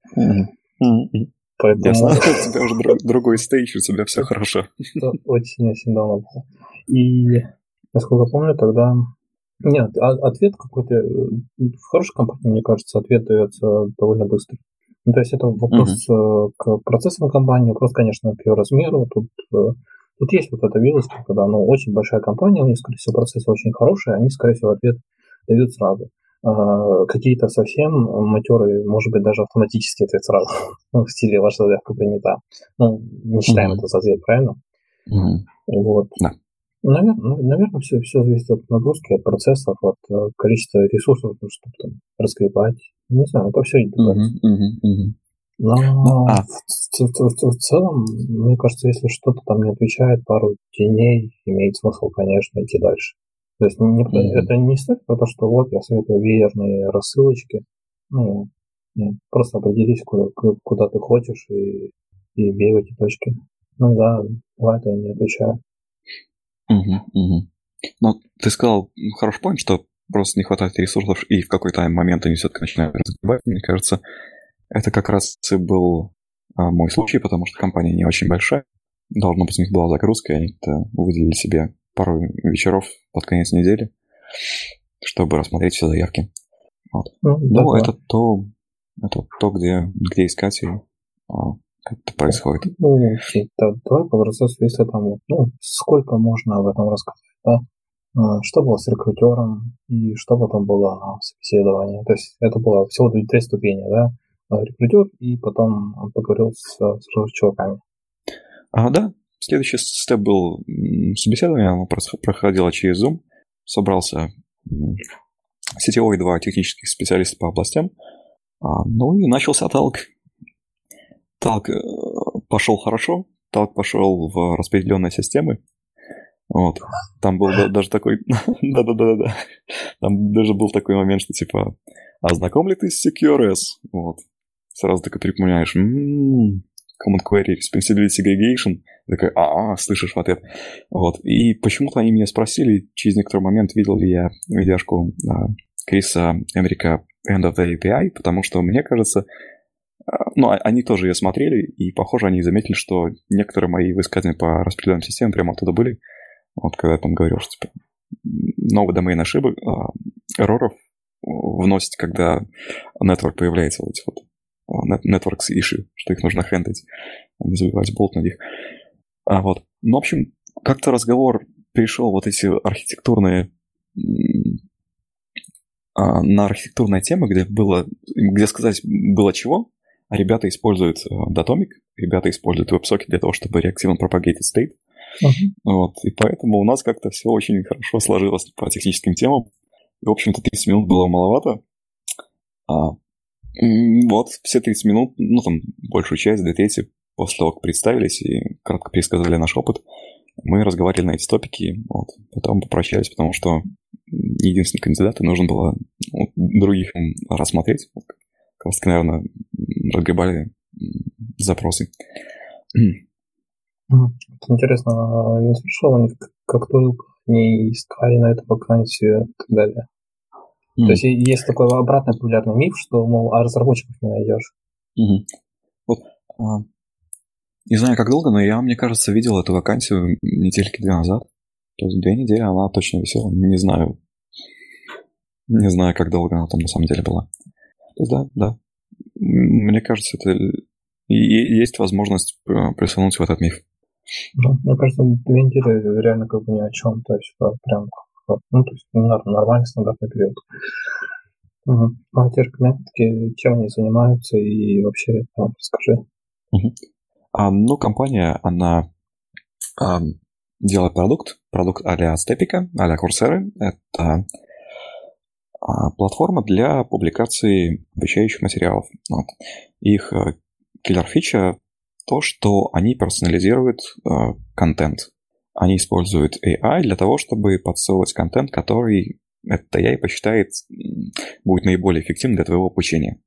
Поэтому... Я знаю, у тебя уже другой стейдж, у тебя все хорошо. Очень-очень давно было. И, насколько помню, тогда нет, а, ответ какой-то э, в хорошей компании, мне кажется, ответ дается довольно быстро. Ну, то есть это вопрос uh-huh. к процессам компании, вопрос, конечно, к ее размеру. Тут, э, тут есть вот эта милость, когда ну, очень большая компания, у них, скорее всего, процессы очень хорошие, они, скорее всего, ответ дают сразу. А, какие-то совсем матеры, может быть, даже автоматически ответ сразу. ну, в стиле ваша заявка принята. Ну, не считаем uh-huh. это за ответ, правильно? Uh-huh. Вот. Да. Наверное, наверное все, все зависит от нагрузки, от процессов, от э, количества ресурсов, чтобы там раскрепать. Не знаю, это все индивидуально. Uh-huh, uh-huh, Но ну, а. в, в, в, в целом, мне кажется, если что-то там не отвечает пару дней, имеет смысл, конечно, идти дальше. То есть не, mm-hmm. это не история про то, что вот я советую веерные рассылочки. Ну, Нет, просто определись, куда, куда ты хочешь, и, и бей в эти точки. Ну да, бывает, я не отвечаю. Угу, угу. Ну, ты сказал хороший point, что просто не хватает ресурсов, и в какой-то момент они все-таки начинают разгребать. Мне кажется, это как раз и был а, мой случай, потому что компания не очень большая. Должно быть, у них была загрузка, и они выделили себе пару вечеров под конец недели, чтобы рассмотреть все заявки. Вот. Ну, ну это то, это то, где, где искать и а, это происходит. Ну, окей, да, давай по процессу, если там, ну, сколько можно об этом рассказать, да? А, что было с рекрутером и что потом было на собеседовании. То есть это было всего две ступени, да? А, рекрутер и потом поговорил с, с чуваками. А, да, следующий степ был собеседование, оно проходило через Zoom. Собрался сетевой два технических специалиста по областям. А, ну и начался талк. Талк э, пошел хорошо, талк пошел в распределенные системы. Вот. Там был даже такой... Да-да-да-да. Там даже был такой момент, что типа, а знаком ли ты с SecureS? Вот. Сразу такой припоминаешь, м-м, Common Query Responsibility Segregation. Я такой, а, -а слышишь в ответ. Вот. И почему-то они меня спросили, через некоторый момент видел ли я видяшку а, Криса Эмрика End of the API, потому что, мне кажется, ну, а, они тоже ее смотрели, и, похоже, они заметили, что некоторые мои высказывания по распределенным системам прямо оттуда были. Вот когда я там говорил, что типа, новый домен ошибок, а, эрроров вносить, когда network появляется, вот эти вот networks issue, что их нужно хендлить, не забивать болт на них. А вот. Ну, в общем, как-то разговор перешел вот эти архитектурные на архитектурные темы, где было, где сказать было чего, а ребята используют э, Datomic, ребята используют WebSocket для того, чтобы реактивно propagated state. Uh-huh. Вот. И поэтому у нас как-то все очень хорошо сложилось по техническим темам. И, в общем-то, 30 минут было маловато. А, вот, все 30 минут, ну, там, большую часть, две трети, после того, как представились и кратко пересказали наш опыт, мы разговаривали на эти топики, вот, потом попрощались, потому что единственный кандидат, и нужно было ну, других рассмотреть. Раз, наверное, разгребали запросы. Интересно, а не слышал о них, как только они искали на эту вакансию и так далее? Mm. То есть есть такой обратный популярный миф, что, мол, а разработчиков не найдешь. Mm-hmm. Вот, а, не знаю, как долго, но я, мне кажется, видел эту вакансию недельки две назад. То есть две недели она точно висела. Не знаю. Не знаю, как долго она там на самом деле была. Да, да. Мне кажется, это и есть возможность э, присунуть в этот миф. Да, мне кажется, две недели реально как бы ни о чем. То есть прям ну, то есть нормальный стандартный период. Угу. А теперь таки, чем они занимаются и вообще ну, расскажи. Угу. А, ну, компания, она а, делает продукт, продукт а-ля Степика, а-ля Курсеры. Это а, платформа для публикации обучающих материалов. Вот. Их а, киллер-фича то, что они персонализируют а, контент они используют AI для того, чтобы подсовывать контент, который этот AI посчитает будет наиболее эффективным для твоего обучения.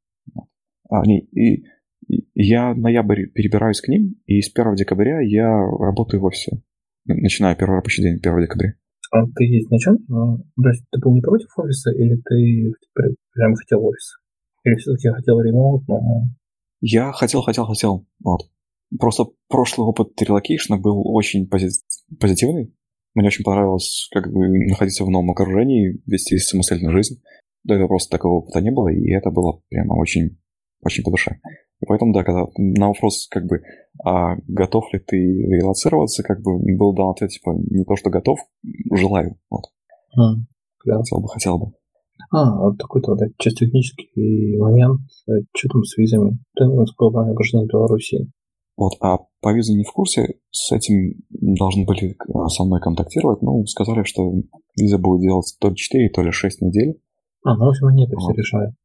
Они, и, и я ноябрь перебираюсь к ним, и с 1 декабря я работаю в офисе. Начинаю первый рабочий день 1 декабря. А ты чем? То есть ты был не против офиса, или ты прям хотел офис? Или все-таки хотел remote, но... Я хотел, хотел, хотел. Вот. Просто прошлый опыт relocation а был очень пози- позитивный. Мне очень понравилось как бы находиться в новом окружении, вести самостоятельную жизнь. До этого просто такого опыта не было, и это было прямо очень, очень по душе. И поэтому, да, когда на вопрос, как бы, а готов ли ты релацироваться, как бы был дан ответ, типа, не то, что готов, желаю. Вот. А, да. Хотел бы, хотел бы. А, вот такой тогда чисто технический момент. Что там с визами? Ты, насколько я помню, гражданин Беларуси. Вот, а по визе не в курсе, с этим должны были э, со мной контактировать, ну, сказали, что виза будет делаться то ли 4, то ли 6 недель. А, ну, в общем, они это вот. все решают.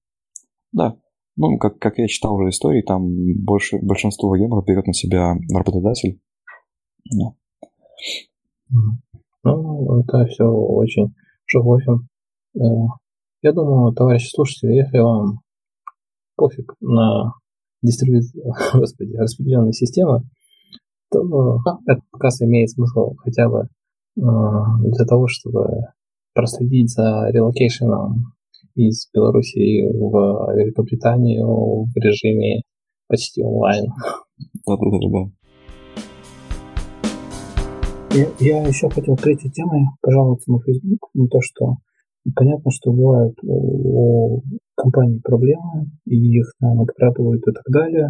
Да. Ну, как, как я читал уже истории, там больше, большинство агентов берет на себя работодатель. Да. Ну, это все очень живо. Э, я думаю, товарищи слушатели, если вам пофиг на дистрибью... Господи, распределенные системы, то этот показ имеет смысл хотя бы для того, чтобы проследить за релокейшеном из Беларуси в Великобританию в режиме почти онлайн. Я, я еще хотел третьей темой пожаловаться на Facebook, на то, что понятно, что бывают у, у компаний проблемы, и их там обкрадывают и так далее,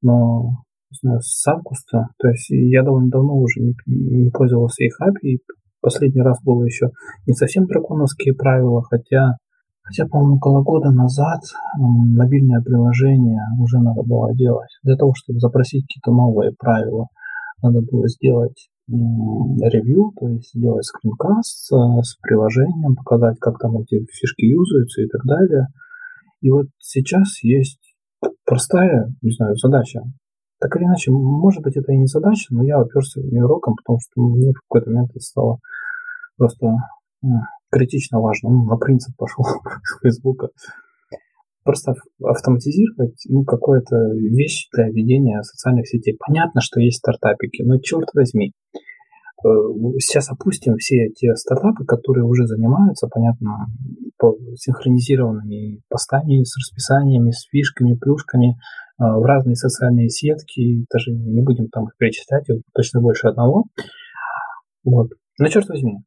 но не знаю, с августа, то есть я довольно давно уже не, не пользовался их API, и последний раз было еще не совсем драконовские правила, хотя Хотя, по-моему, около года назад мобильное приложение уже надо было делать. Для того, чтобы запросить какие-то новые правила, надо было сделать ревью, то есть сделать скринкаст с, с приложением, показать, как там эти фишки юзаются и так далее. И вот сейчас есть простая, не знаю, задача. Так или иначе, может быть, это и не задача, но я оперся в нее роком, потому что мне в какой-то момент это стало просто критично важно. Ну, на принцип пошел Фейсбука. Просто автоматизировать ну, какую-то вещь для ведения социальных сетей. Понятно, что есть стартапики, но черт возьми. Э, сейчас опустим все эти стартапы, которые уже занимаются, понятно, по синхронизированными постами с расписаниями, с фишками, плюшками э, в разные социальные сетки. Даже не будем там их перечислять, точно больше одного. Вот. Но черт возьми,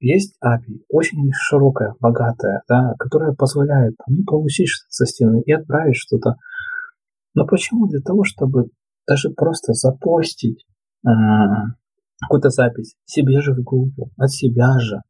есть API, очень широкая, богатая, да, которая позволяет и получить что-то со стены, и отправить что-то. Но почему? Для того, чтобы даже просто запостить э, какую-то запись себе же в группу, от себя же,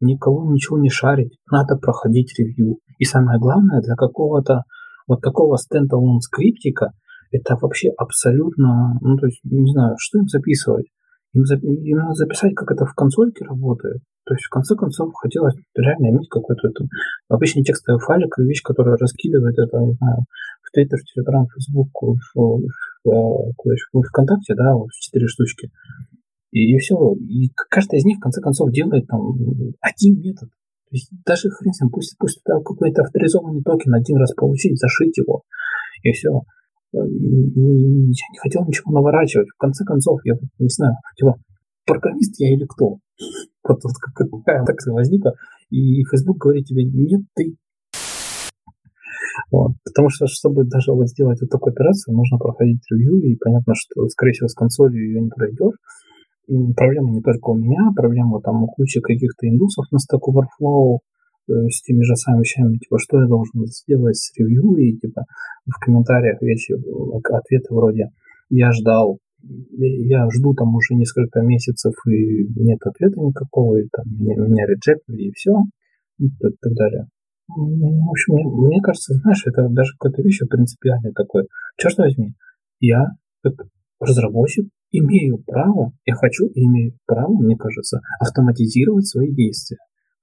никого ничего не шарить, надо проходить ревью. И самое главное, для какого-то вот такого стендалон скриптика, это вообще абсолютно, ну, то есть, не знаю, что им записывать. Им, за, им надо записать, как это в консольке работает. То есть, в конце концов, хотелось реально иметь какой-то это, обычный текстовый файлик, вещь, которая раскидывает это, не знаю, в Твиттер, в Телеграм, в Фейсбук, в, в, в, в ВКонтакте, да, вот четыре штучки. И, и все. И каждая из них, в конце концов, делает там один метод. То есть даже хрен с ним, пусть, пусть какой-то авторизованный токен один раз получить, зашить его, и все. И я не хотел ничего наворачивать. В конце концов, я не знаю, типа, программист я или кто? Вот, вот какая так возникла. И Facebook говорит тебе, нет, ты вот. Потому что, чтобы даже вот сделать вот такую операцию, нужно проходить ревью, и понятно, что, скорее всего, с консолью ее не пройдешь. И проблема не только у меня, проблема там у кучи каких-то индусов на Stack Overflow э, с теми же самыми вещами, типа, что я должен сделать с ревью, и типа в комментариях вещи, ответы вроде «я ждал я жду там уже несколько месяцев, и нет ответа никакого, и там меня, меня реджектили, и все, и так далее. Ну, в общем, мне, мне кажется, знаешь, это даже какая-то вещь принципиальная такое. Черт возьми, я как разработчик имею право, я хочу и имею право, мне кажется, автоматизировать свои действия.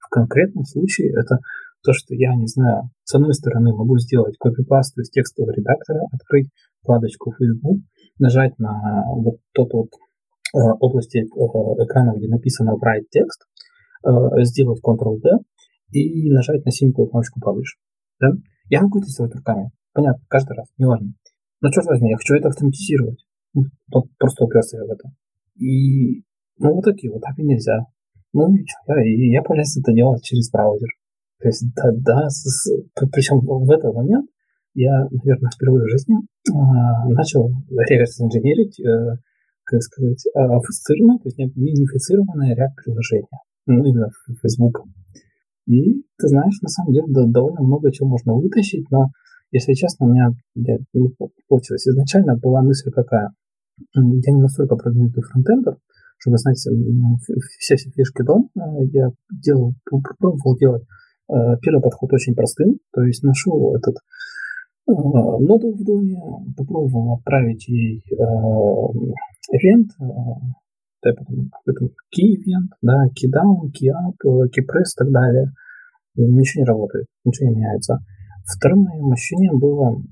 В конкретном случае это то, что я, не знаю, с одной стороны могу сделать копипасту из текстового редактора, открыть вкладочку Facebook, нажать на вот тот вот э, области э, экрана, где написано write текст, э, сделать Ctrl-D и нажать на синенькую кнопочку Publish. Да? Я могу это сделать руками. Понятно, каждый раз, неважно. Но черт возьми, я хочу это автоматизировать. Ну, просто уперся я в это. И ну, вот такие вот API нельзя. Ну и что, я, я полез это делать через браузер. То есть, да, да с, причем в этот момент я, наверное, впервые в жизни а, начал реверс-инженерить, э, как сказать, офицированное, то есть минифицированное React-приложение. Ну, именно Facebook. И, ты знаешь, на самом деле да, довольно много чего можно вытащить, но, если честно, у меня я, не получилось. Изначально была мысль какая. Я не настолько продвинутый фронтендер, чтобы знать все, все фишки дом. Я делал, попробовал делать э, Первый подход очень простым, то есть нашел этот ноду в доме, попробовал отправить ей ивент, да, какой-то key event, да, key down, key up, key press и так далее. Ничего не работает, ничего не меняется. Вторым моим ощущением было,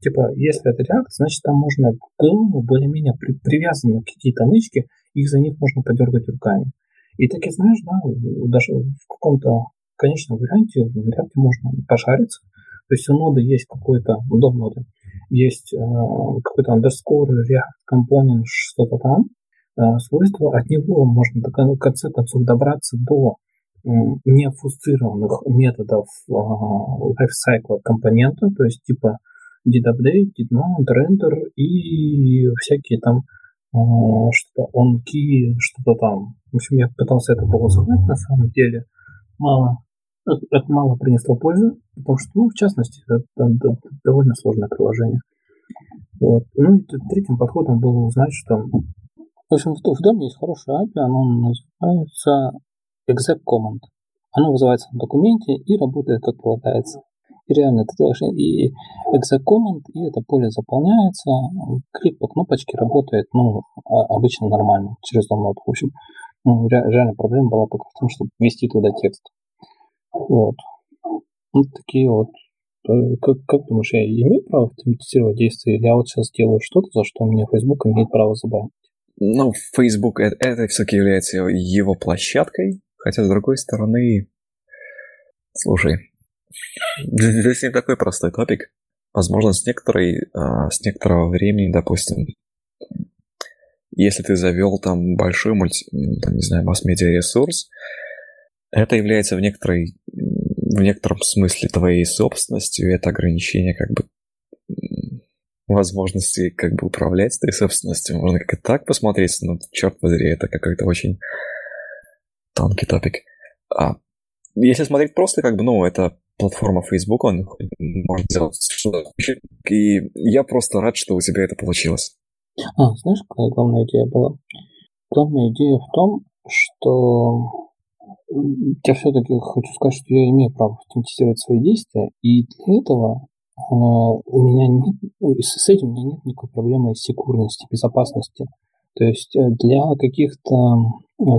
типа, если это React, значит, там можно к более-менее при, привязаны какие-то нычки, их за них можно подергать руками. И так и знаешь, да, даже в каком-то конечном варианте в React можно пошариться, То есть у ноды есть какой-то, до ноды, есть э, какой-то underscore, React Component, что-то там, э, свойство, от него можно в конце концов добраться до необфусцированных методов э, lifecycle компонента, то есть типа did update, did mount, render и всякие там э, что-то on key, что-то там. В общем, я пытался это полосовать на самом деле. Мало, это, это мало принесло пользы, потому что, ну, в частности, это, это, это довольно сложное приложение. Вот. Ну и третьим подходом было узнать, что в общем, в, в доме есть хорошая API, оно называется exec command. Оно вызывается на документе и работает как полагается. И реально ты делаешь и command, и это поле заполняется, клик по кнопочке работает, ну, а, обычно нормально, через download. В общем, ну, реально проблема была только в том, чтобы ввести туда текст. Вот. Вот такие вот. Э, как, как думаешь, я имею право автоматизировать действия, или я вот сейчас делаю что-то, за что мне Facebook имеет право забанить? Ну, Facebook это, это все-таки является его площадкой, хотя с другой стороны, слушай, здесь не такой простой топик. Возможно, с некоторой, а, с некоторого времени, допустим, если ты завел там большой мульти, там, не знаю, масс-медиа ресурс, это является в некоторой, в некотором смысле твоей собственностью, и это ограничение как бы возможности как бы управлять этой собственностью. Можно как-то так посмотреть, но черт возри, это какой-то очень тонкий топик. А если смотреть просто, как бы, ну, это платформа Facebook, он может делать что-то. И я просто рад, что у тебя это получилось. А, знаешь, какая главная идея была? Главная идея в том, что я все-таки хочу сказать, что я имею право автоматизировать свои действия, и для этого а, у меня нет, с этим у меня нет никакой проблемы секурности, безопасности. То есть э, для каких-то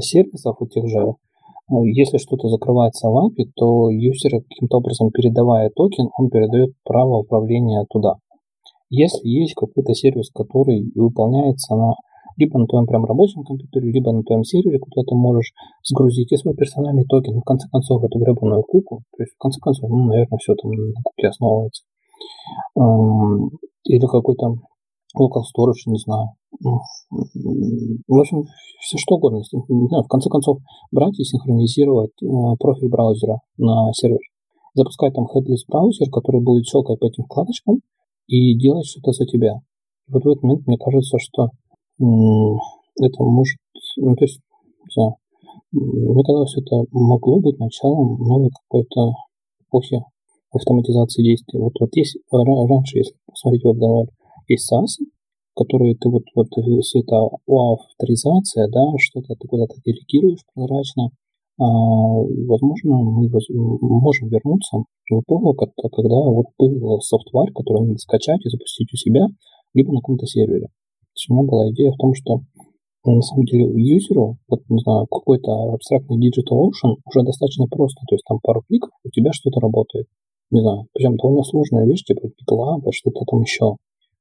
сервисов у тех же, если что-то закрывается в API, то юзер каким-то образом передавая токен, он передает право управления туда. Если есть какой-то сервис, который выполняется на либо на твоем прям рабочем компьютере, либо на твоем сервере, куда ты можешь сгрузить и свой персональный токен, и в конце концов эту гребаную куку, то есть в конце концов, ну, наверное, все там на куке основывается. Или какой-то local storage, не знаю. Ну, в общем, все что угодно. В конце концов, брать и синхронизировать э, профиль браузера на сервер. Запускать там headless браузер, который будет щелкать по этим вкладочкам и делать что-то за тебя. И вот в этот момент мне кажется, что это может, ну, то есть, знаю, мне казалось, это могло быть началом новой какой-то эпохи автоматизации действий. Вот, вот есть раньше, если посмотреть веб есть SaaS, которые ты вот, вот все это авторизация, да, что-то ты куда-то делегируешь прозрачно, а, возможно, мы можем вернуться в эпоху, когда вот был софтвар, который надо скачать и запустить у себя, либо на каком-то сервере. То есть у меня была идея в том, что ну, на самом деле юзеру, вот, не знаю, какой-то абстрактный Digital Ocean уже достаточно просто. То есть там пару кликов, у тебя что-то работает. Не знаю, причем довольно сложная вещь, типа GitLab, что-то там еще.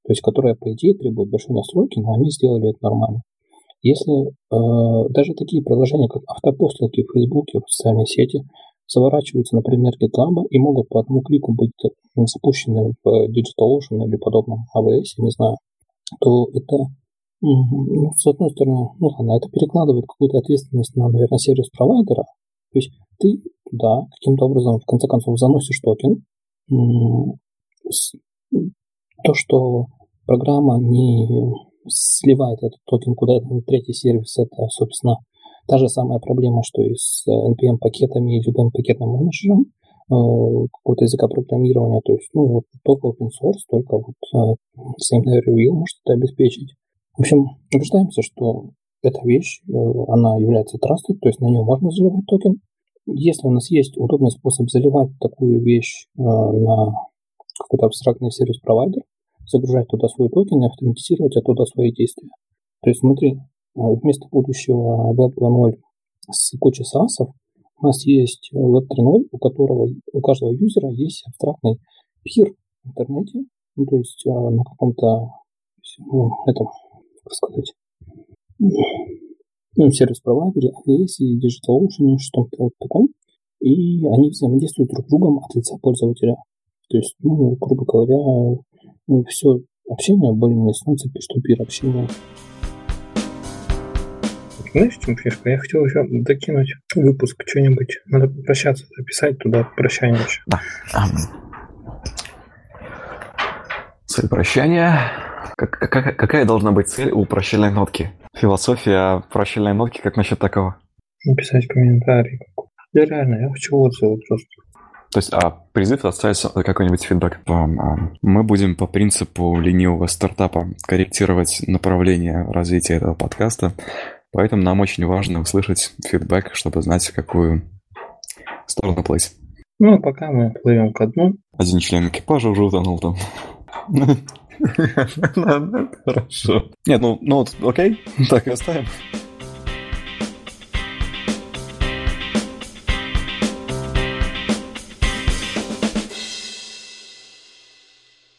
То есть, которая, по идее, требует большой настройки, но они сделали это нормально. Если э, даже такие приложения, как автопостилки в Фейсбуке, в социальной сети, заворачиваются, например, GitLab и могут по одному клику быть запущены в DigitalOcean или подобном AWS, не знаю, то это, ну, с одной стороны, ну ладно, это перекладывает какую-то ответственность на, наверное, сервис-провайдера. То есть ты туда каким-то образом, в конце концов, заносишь токен. То, что программа не сливает этот токен куда-то на третий сервис, это, собственно, та же самая проблема, что и с NPM-пакетами и любым пакетным менеджером. Э, какого-то языка программирования, то есть, ну, вот только open source, только вот э, same review может это обеспечить. В общем, убеждаемся, что эта вещь, э, она является trusted, то есть на нее можно заливать токен. Если у нас есть удобный способ заливать такую вещь на какой-то абстрактный сервис-провайдер, загружать туда свой токен и автоматизировать оттуда свои действия. То есть смотри, вместо будущего Web 2.0 с кучей SaaS, у нас есть Web 3.0, у которого у каждого юзера есть абстрактный peer в интернете, ну, то есть э, на каком-то ну, этом, как сказать, ну, сервис-провайдере, AWS, DigitalOcean, что-то таком, и они взаимодействуют друг с другом от лица пользователя. То есть, ну, грубо говоря, ну, все общение более-менее становится общение. Знаешь, чем фишка? Я хотел еще докинуть выпуск что-нибудь. Надо попрощаться, записать туда прощание еще. Да. Цель прощания. Как, как, какая должна быть цель у прощальной нотки? Философия прощальной нотки, как насчет такого? Написать комментарий. Я реально, я хочу отзывы просто. То есть, а призыв оставить какой-нибудь фидбэк. А, мы будем по принципу ленивого стартапа корректировать направление развития этого подкаста, поэтому нам очень важно услышать фидбэк, чтобы знать, в какую сторону плыть. Ну, а пока мы плывем ко дну. Один член экипажа уже утонул там. Хорошо. Нет, ну, ну вот, окей, так и оставим.